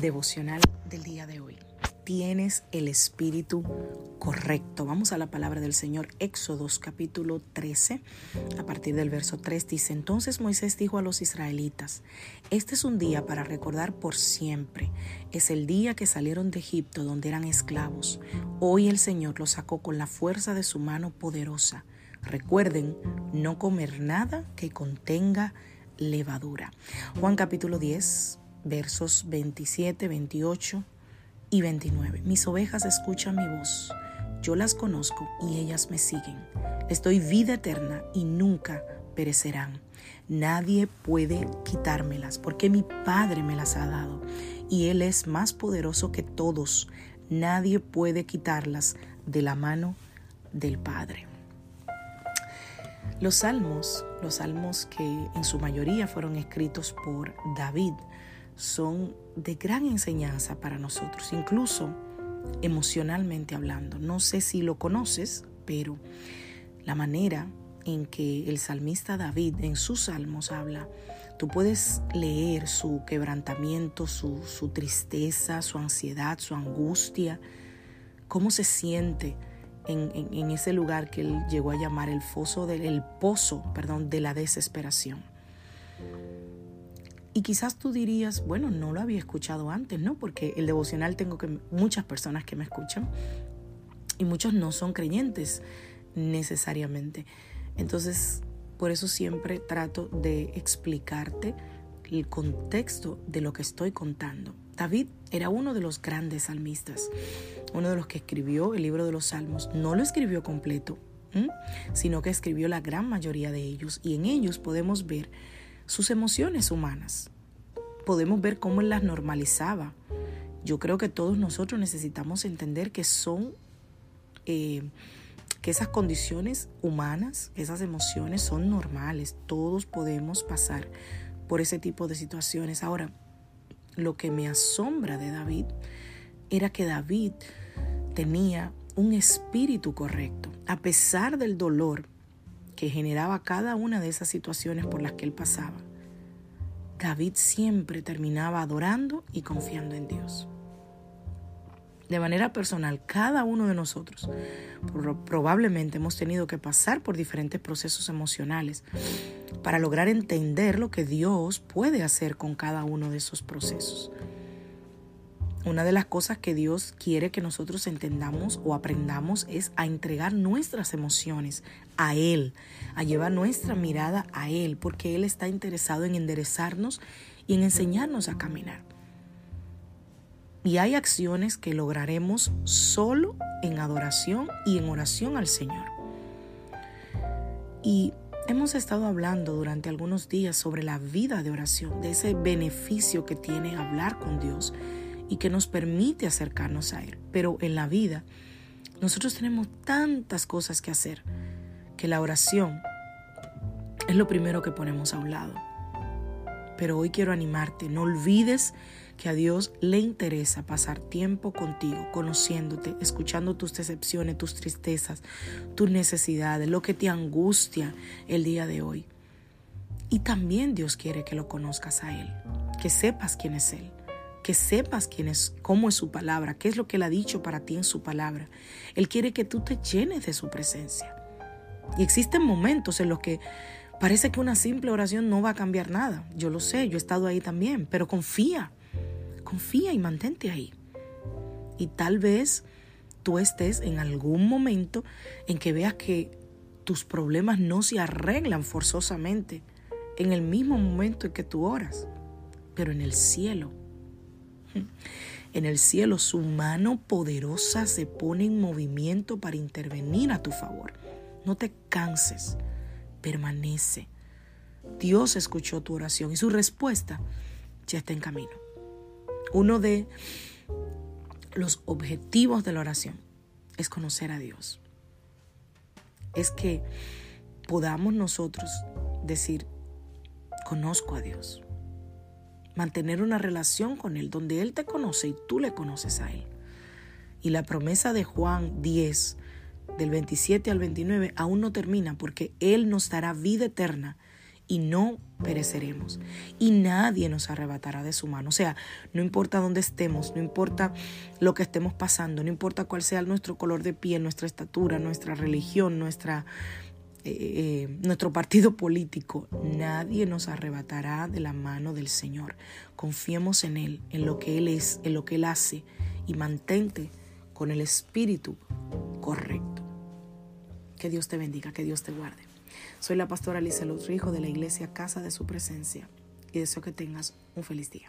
Devocional del día de hoy. Tienes el espíritu correcto. Vamos a la palabra del Señor, Éxodos capítulo 13, a partir del verso 3 dice, entonces Moisés dijo a los israelitas, este es un día para recordar por siempre, es el día que salieron de Egipto donde eran esclavos. Hoy el Señor los sacó con la fuerza de su mano poderosa. Recuerden no comer nada que contenga levadura. Juan capítulo 10, versos 27, 28 y 29. Mis ovejas escuchan mi voz, yo las conozco y ellas me siguen. Les doy vida eterna y nunca perecerán. Nadie puede quitármelas porque mi Padre me las ha dado y Él es más poderoso que todos. Nadie puede quitarlas de la mano del Padre. Los salmos, los salmos que en su mayoría fueron escritos por David, son de gran enseñanza para nosotros, incluso emocionalmente hablando. No sé si lo conoces, pero la manera en que el salmista David en sus salmos habla, tú puedes leer su quebrantamiento, su, tristeza, su ansiedad, su angustia, cómo se siente en, en, ese lugar que él llegó a llamar el foso del el pozo, perdón, de la desesperación. Y quizás tú dirías, bueno, no lo había escuchado antes, ¿no? Porque el devocional tengo que muchas personas que me escuchan y muchos no son creyentes necesariamente. Entonces, por eso siempre trato de explicarte el contexto de lo que estoy contando. David era uno de los grandes salmistas, uno de los que escribió el libro de los Salmos. No lo escribió completo, sino que escribió la gran mayoría de ellos y en ellos podemos ver sus emociones humanas. Podemos ver cómo él las normalizaba. Yo creo que todos nosotros necesitamos entender que son, eh, que esas condiciones humanas, esas emociones son normales. Todos podemos pasar por ese tipo de situaciones. Ahora, lo que me asombra de David era que David tenía un espíritu correcto. A pesar del dolor, que generaba cada una de esas situaciones por las que él pasaba, David siempre terminaba adorando y confiando en Dios. De manera personal, cada uno de nosotros probablemente hemos tenido que pasar por diferentes procesos emocionales para lograr entender lo que Dios puede hacer con cada uno de esos procesos. Una de las cosas que Dios quiere que nosotros entendamos o aprendamos es a entregar nuestras emociones a Él, a llevar nuestra mirada a Él, porque Él está interesado en enderezarnos y en enseñarnos a caminar. Y hay acciones que lograremos solo en adoración y en oración al Señor. Y hemos estado hablando durante algunos días sobre la vida de oración, de ese beneficio que tiene hablar con Dios y que nos permite acercarnos a Él. Pero en la vida nosotros tenemos tantas cosas que hacer que la oración es lo primero que ponemos a un lado. Pero hoy quiero animarte, no olvides que a Dios le interesa pasar tiempo contigo, conociéndote, escuchando tus decepciones, tus tristezas, tus necesidades, lo que te angustia el día de hoy. Y también Dios quiere que lo conozcas a Él, que sepas quién es Él que sepas quién es, cómo es su palabra, qué es lo que él ha dicho para ti en su palabra. Él quiere que tú te llenes de su presencia. Y existen momentos en los que parece que una simple oración no va a cambiar nada. Yo lo sé, yo he estado ahí también, pero confía, confía y mantente ahí. Y tal vez tú estés en algún momento en que veas que tus problemas no se arreglan forzosamente en el mismo momento en que tú oras, pero en el cielo en el cielo, su mano poderosa se pone en movimiento para intervenir a tu favor. No te canses, permanece. Dios escuchó tu oración y su respuesta ya está en camino. Uno de los objetivos de la oración es conocer a Dios. Es que podamos nosotros decir, conozco a Dios. Mantener una relación con Él donde Él te conoce y tú le conoces a Él. Y la promesa de Juan 10, del 27 al 29, aún no termina porque Él nos dará vida eterna y no pereceremos. Y nadie nos arrebatará de su mano. O sea, no importa dónde estemos, no importa lo que estemos pasando, no importa cuál sea nuestro color de piel, nuestra estatura, nuestra religión, nuestra, eh, nuestro partido político, nadie nos arrebatará de la mano del Señor. Confiemos en Él, en lo que Él es, en lo que Él hace y mantente con el espíritu correcto. Que Dios te bendiga, que Dios te guarde. Soy la pastora Lisa Luz Rijo de la iglesia Casa de Su Presencia y deseo que tengas un feliz día.